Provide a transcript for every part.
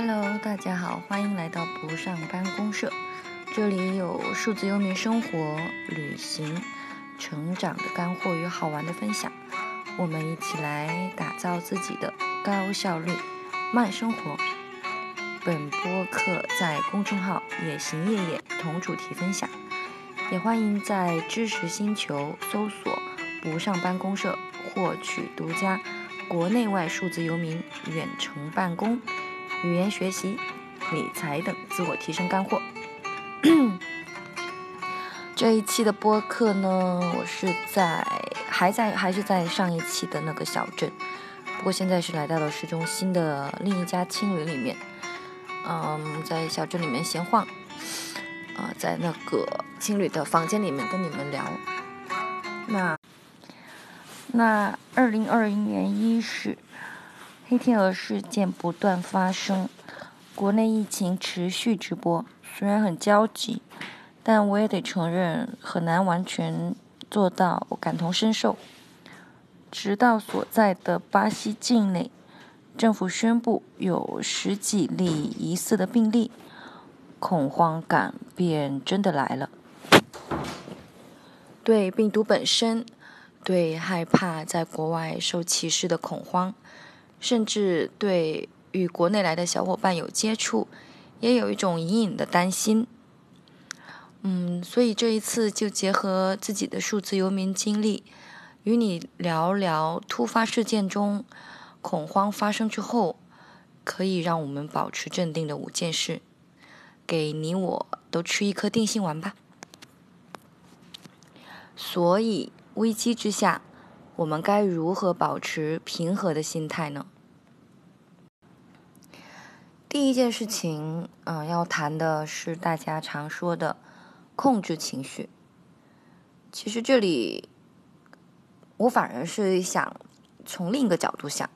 Hello，大家好，欢迎来到不上班公社。这里有数字游民生活、旅行、成长的干货与好玩的分享。我们一起来打造自己的高效率慢生活。本播客在公众号“野行夜夜”同主题分享，也欢迎在知识星球搜索“不上班公社”获取独家国内外数字游民远程办公。语言学习、理财等自我提升干货。这一期的播客呢，我是在还在还是在上一期的那个小镇，不过现在是来到了市中心的另一家青旅里面。嗯，在小镇里面闲晃，啊，在那个青旅的房间里面跟你们聊。那那二零二一年伊始。黑天鹅事件不断发生，国内疫情持续直播，虽然很焦急，但我也得承认很难完全做到感同身受。直到所在的巴西境内，政府宣布有十几例疑似的病例，恐慌感便真的来了。对病毒本身，对害怕在国外受歧视的恐慌。甚至对与国内来的小伙伴有接触，也有一种隐隐的担心。嗯，所以这一次就结合自己的数字游民经历，与你聊聊突发事件中恐慌发生之后，可以让我们保持镇定的五件事，给你我都吃一颗定心丸吧。所以危机之下。我们该如何保持平和的心态呢？第一件事情，嗯，要谈的是大家常说的控制情绪。其实这里，我反而是想从另一个角度想，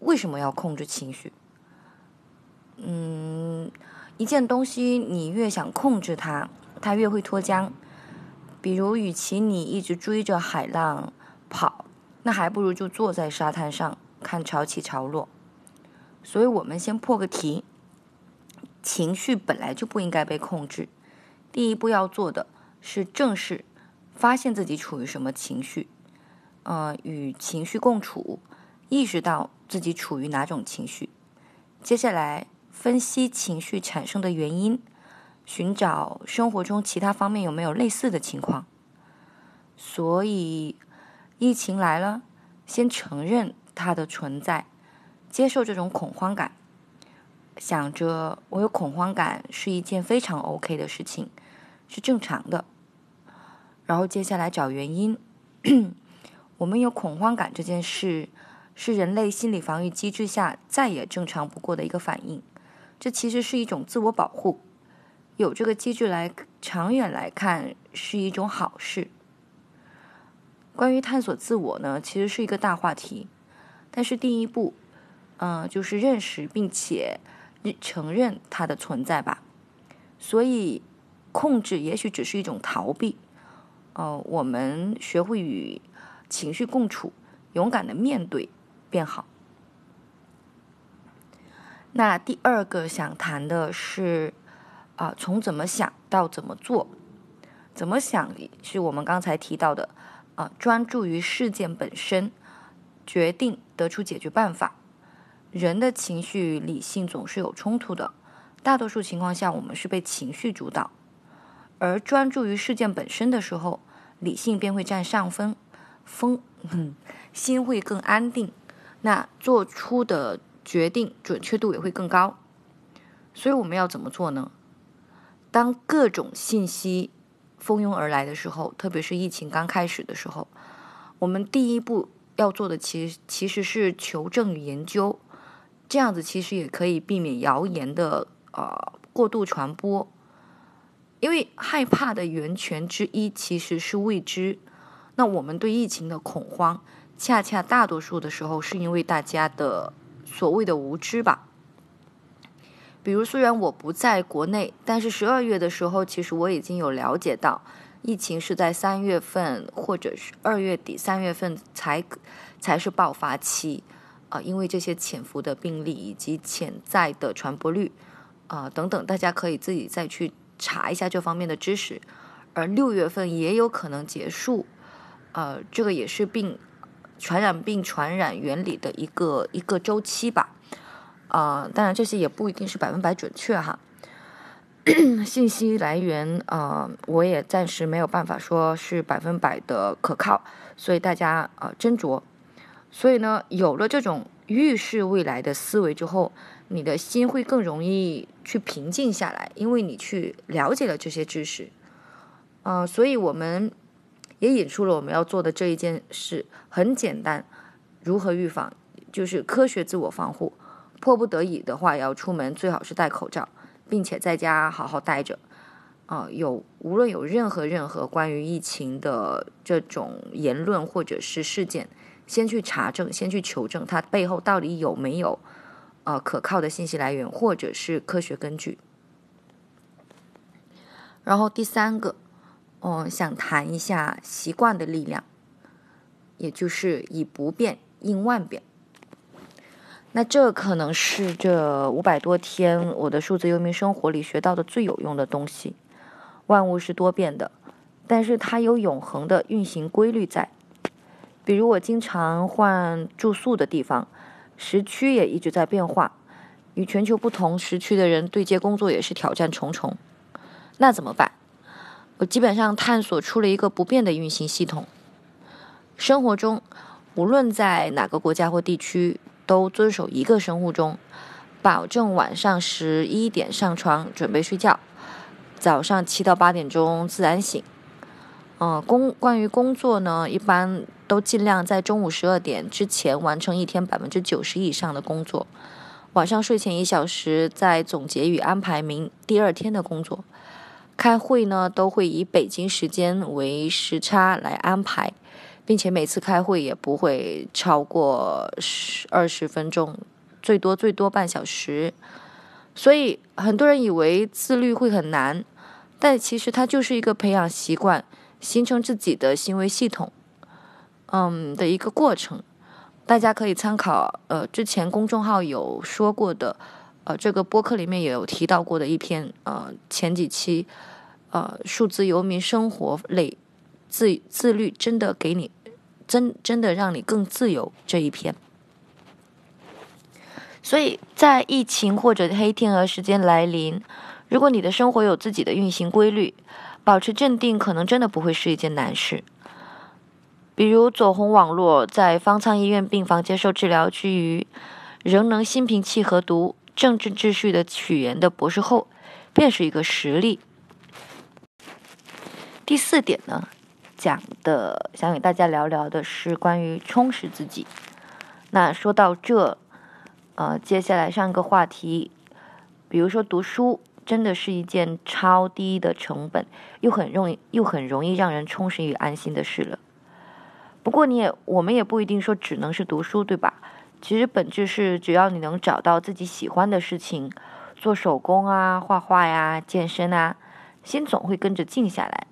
为什么要控制情绪？嗯，一件东西你越想控制它，它越会脱缰。比如，与其你一直追着海浪跑，那还不如就坐在沙滩上看潮起潮落。所以我们先破个题：情绪本来就不应该被控制。第一步要做的是正视、发现自己处于什么情绪，呃，与情绪共处，意识到自己处于哪种情绪。接下来分析情绪产生的原因。寻找生活中其他方面有没有类似的情况，所以疫情来了，先承认它的存在，接受这种恐慌感，想着我有恐慌感是一件非常 OK 的事情，是正常的。然后接下来找原因，我们有恐慌感这件事是人类心理防御机制下再也正常不过的一个反应，这其实是一种自我保护。有这个机制来，长远来看是一种好事。关于探索自我呢，其实是一个大话题，但是第一步，嗯，就是认识并且承认它的存在吧。所以，控制也许只是一种逃避。哦，我们学会与情绪共处，勇敢的面对，变好。那第二个想谈的是。啊，从怎么想到怎么做，怎么想是我们刚才提到的啊，专注于事件本身，决定得出解决办法。人的情绪与理性总是有冲突的，大多数情况下我们是被情绪主导，而专注于事件本身的时候，理性便会占上风，风，心会更安定，那做出的决定准确度也会更高。所以我们要怎么做呢？当各种信息蜂拥而来的时候，特别是疫情刚开始的时候，我们第一步要做的，其实其实是求证与研究，这样子其实也可以避免谣言的呃过度传播。因为害怕的源泉之一其实是未知，那我们对疫情的恐慌，恰恰大多数的时候是因为大家的所谓的无知吧。比如，虽然我不在国内，但是十二月的时候，其实我已经有了解到，疫情是在三月份或者是二月底三月份才才是爆发期。啊，因为这些潜伏的病例以及潜在的传播率啊等等，大家可以自己再去查一下这方面的知识。而六月份也有可能结束，呃，这个也是病传染病传染原理的一个一个周期吧。啊，当然这些也不一定是百分百准确哈。信息来源啊，我也暂时没有办法说是百分百的可靠，所以大家啊斟酌。所以呢，有了这种预示未来的思维之后，你的心会更容易去平静下来，因为你去了解了这些知识。啊，所以我们也引出了我们要做的这一件事，很简单，如何预防，就是科学自我防护。迫不得已的话，要出门最好是戴口罩。并且在家好好待着，啊，有无论有任何任何关于疫情的这种言论或者是事件，先去查证，先去求证它背后到底有没有呃可靠的信息来源或者是科学根据。然后第三个，嗯，想谈一下习惯的力量，也就是以不变应万变。那这可能是这五百多天我的数字游民生活里学到的最有用的东西。万物是多变的，但是它有永恒的运行规律在。比如我经常换住宿的地方，时区也一直在变化，与全球不同时区的人对接工作也是挑战重重。那怎么办？我基本上探索出了一个不变的运行系统。生活中，无论在哪个国家或地区。都遵守一个生物钟，保证晚上十一点上床准备睡觉，早上七到八点钟自然醒。嗯，工关于工作呢，一般都尽量在中午十二点之前完成一天百分之九十以上的工作。晚上睡前一小时再总结与安排明第二天的工作。开会呢，都会以北京时间为时差来安排。并且每次开会也不会超过十二十分钟，最多最多半小时。所以很多人以为自律会很难，但其实它就是一个培养习惯、形成自己的行为系统，嗯的一个过程。大家可以参考呃之前公众号有说过的，呃这个播客里面也有提到过的一篇呃前几期呃数字游民生活类自自律真的给你。真真的让你更自由这一篇，所以在疫情或者黑天鹅时间来临，如果你的生活有自己的运行规律，保持镇定可能真的不会是一件难事。比如走红网络，在方舱医院病房接受治疗之余，仍能心平气和读政治秩序的起源的博士后，便是一个实例。第四点呢？讲的想与大家聊聊的是关于充实自己。那说到这，呃，接下来上一个话题，比如说读书，真的是一件超低的成本，又很容易又很容易让人充实与安心的事了。不过你也我们也不一定说只能是读书，对吧？其实本质是，只要你能找到自己喜欢的事情，做手工啊、画画呀、健身啊，心总会跟着静下来。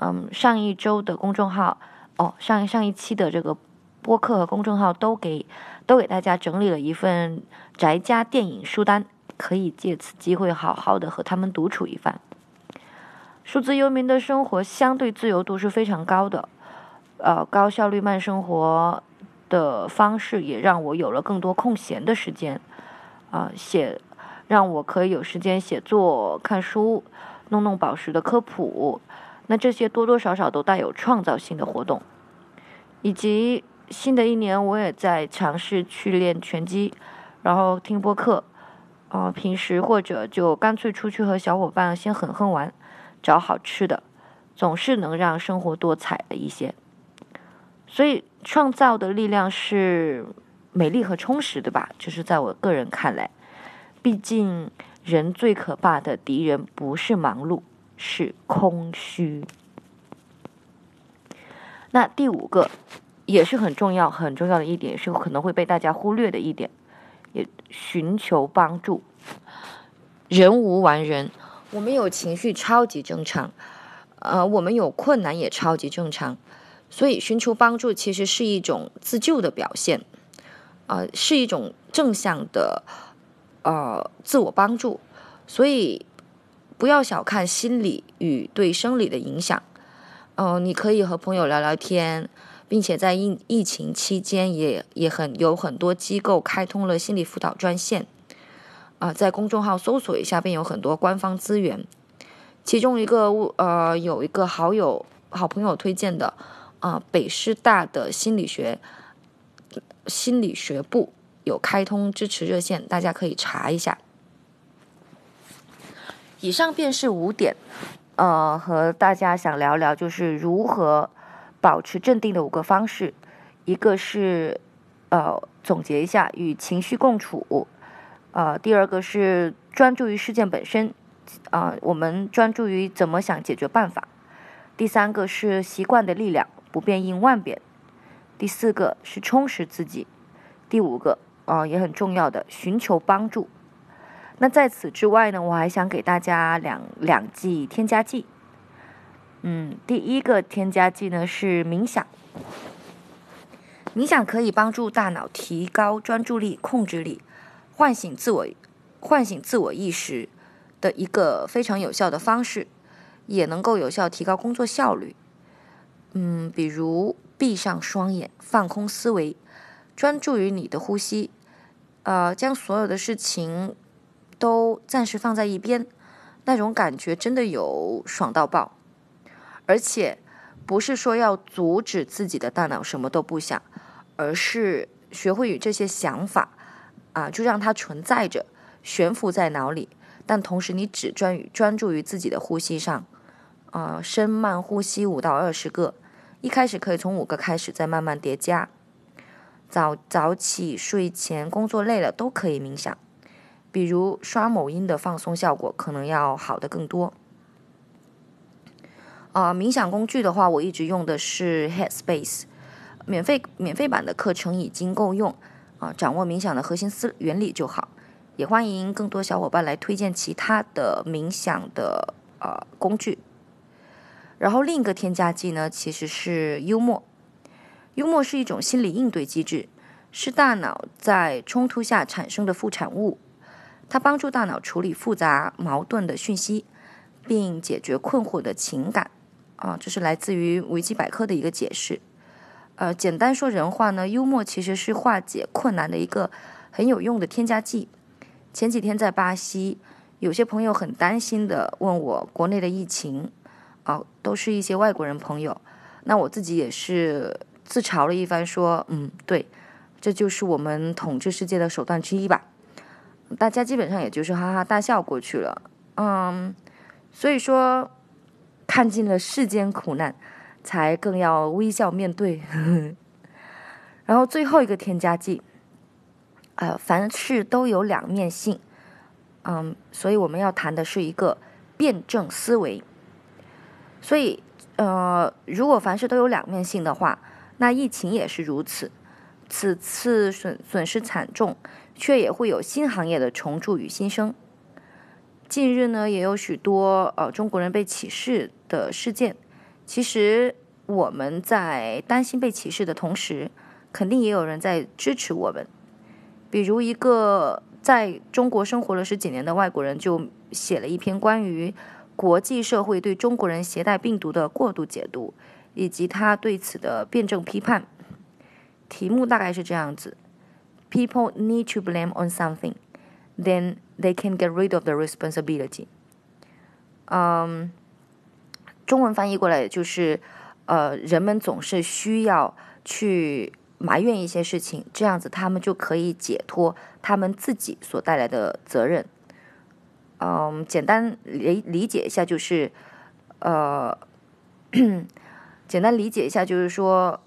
嗯，上一周的公众号哦，上上一期的这个播客和公众号都给都给大家整理了一份宅家电影书单，可以借此机会好好的和他们独处一番。数字游民的生活相对自由度是非常高的，呃，高效率慢生活的方式也让我有了更多空闲的时间，啊，写让我可以有时间写作、看书、弄弄宝石的科普。那这些多多少少都带有创造性的活动，以及新的一年我也在尝试去练拳击，然后听播客，啊，平时或者就干脆出去和小伙伴先狠狠玩，找好吃的，总是能让生活多彩的一些。所以创造的力量是美丽和充实的吧？就是在我个人看来，毕竟人最可怕的敌人不是忙碌。是空虚。那第五个也是很重要、很重要的一点，是可能会被大家忽略的一点，也寻求帮助。人无完人，我们有情绪超级正常，呃，我们有困难也超级正常，所以寻求帮助其实是一种自救的表现。呃，是一种正向的呃自我帮助，所以不要小看心理与对生理的影响。嗯，你可以和朋友聊聊天，并且在疫疫情期间也也很有很多机构开通了心理辅导专线。啊，在公众号搜索一下，便有很多官方资源。其中一个呃，有一个好友好朋友推荐的啊，北师大的心理学心理学部有开通支持热线，大家可以查一下。以上便是五点，呃，和大家想聊聊就是如何保持镇定的五个方式。一个是呃，总结一下与情绪共处。呃，第二个是专注于事件本身，啊，我们专注于怎么想解决办法。第三个是习惯的力量，不变应万变。第四个是充实自己。第五个啊，也很重要的，寻求帮助。那在此之外呢，我还想给大家两两剂添加剂。嗯，第一个添加剂呢是冥想，冥想可以帮助大脑提高专注力、控制力。唤醒自我、唤醒自我意识的一个非常有效的方式，也能够有效提高工作效率。嗯，比如闭上双眼，放空思维，专注于你的呼吸，呃，将所有的事情都暂时放在一边，那种感觉真的有爽到爆。而且不是说要阻止自己的大脑什么都不想，而是学会与这些想法。啊，就让它存在着，悬浮在脑里，但同时你只专于专注于自己的呼吸上，啊，深慢呼吸五到二十个，一开始可以从五个开始，再慢慢叠加。早早起、睡前、工作累了都可以冥想，比如刷某音的放松效果可能要好的更多。啊，冥想工具的话，我一直用的是 Headspace，免费免费版的课程已经够用。啊，掌握冥想的核心思原理就好，也欢迎更多小伙伴来推荐其他的冥想的呃工具。然后另一个添加剂呢，其实是幽默。幽默是一种心理应对机制，是大脑在冲突下产生的副产物。它帮助大脑处理复杂矛盾的讯息，并解决困惑的情感。啊，这是来自于维基百科的一个解释。呃，简单说人话呢，幽默其实是化解困难的一个很有用的添加剂。前几天在巴西，有些朋友很担心的问我国内的疫情，啊，都是一些外国人朋友。那我自己也是自嘲了一番，说，嗯，对，这就是我们统治世界的手段之一吧。大家基本上也就是哈哈大笑过去了。嗯，所以说，看尽了世间苦难。才更要微笑面对，然后最后一个添加剂，呃，凡事都有两面性，嗯，所以我们要谈的是一个辩证思维。所以，呃，如果凡事都有两面性的话，那疫情也是如此。此次损损失惨重，却也会有新行业的重铸与新生。近日呢，也有许多呃中国人被歧视的事件。其实我们在担心被歧视的同时，肯定也有人在支持我们。比如一个在中国生活了十几年的外国人，就写了一篇关于国际社会对中国人携带病毒的过度解读，以及他对此的辩证批判。题目大概是这样子：People need to blame on something, then they can get rid of the responsibility. 嗯。中文翻译过来就是，呃，人们总是需要去埋怨一些事情，这样子他们就可以解脱他们自己所带来的责任。嗯，简单理理解一下就是，呃，简单理解一下就是说，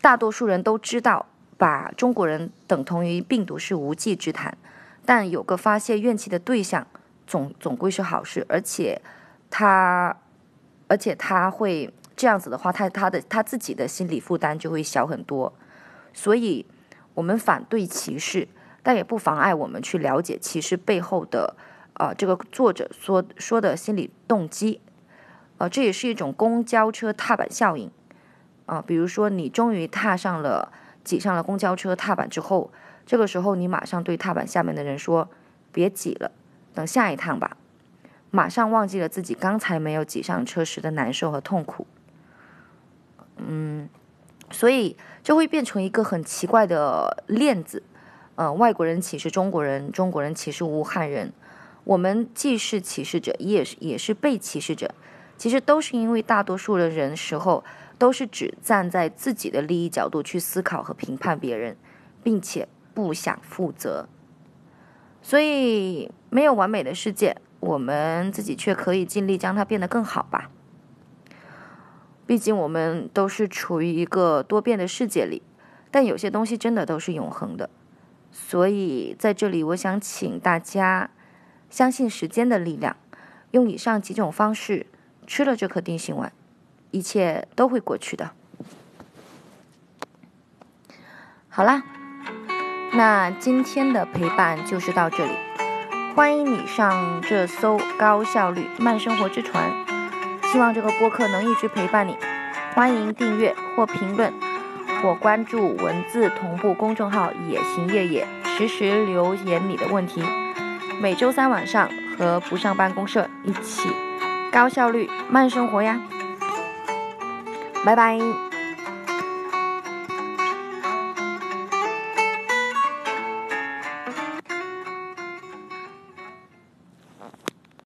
大多数人都知道把中国人等同于病毒是无稽之谈，但有个发泄怨气的对象，总总归是好事，而且他。而且他会这样子的话，他他的他自己的心理负担就会小很多。所以，我们反对歧视，但也不妨碍我们去了解歧视背后的呃这个作者说说的心理动机。呃，这也是一种公交车踏板效应。啊，比如说你终于踏上了挤上了公交车踏板之后，这个时候你马上对踏板下面的人说：“别挤了，等下一趟吧。”马上忘记了自己刚才没有挤上车时的难受和痛苦。嗯，所以就会变成一个很奇怪的链子。呃，外国人歧视中国人，中国人歧视武汉人，我们既是歧视者，也是也是被歧视者。其实都是因为大多数的人时候都是只站在自己的利益角度去思考和评判别人，并且不想负责。所以没有完美的世界，我们自己却可以尽力将它变得更好吧。毕竟我们都是处于一个多变的世界里，但有些东西真的都是永恒的。所以，在这里，我想请大家相信时间的力量，用以上几种方式吃了这颗定心丸，一切都会过去的。好啦，那今天的陪伴就是到这里。欢迎你上这艘高效率慢生活之船，希望这个播客能一直陪伴你。欢迎订阅或评论。或关注文字同步公众号“野行夜夜”，实时留言你的问题。每周三晚上和不上班公社一起高效率慢生活呀！拜拜。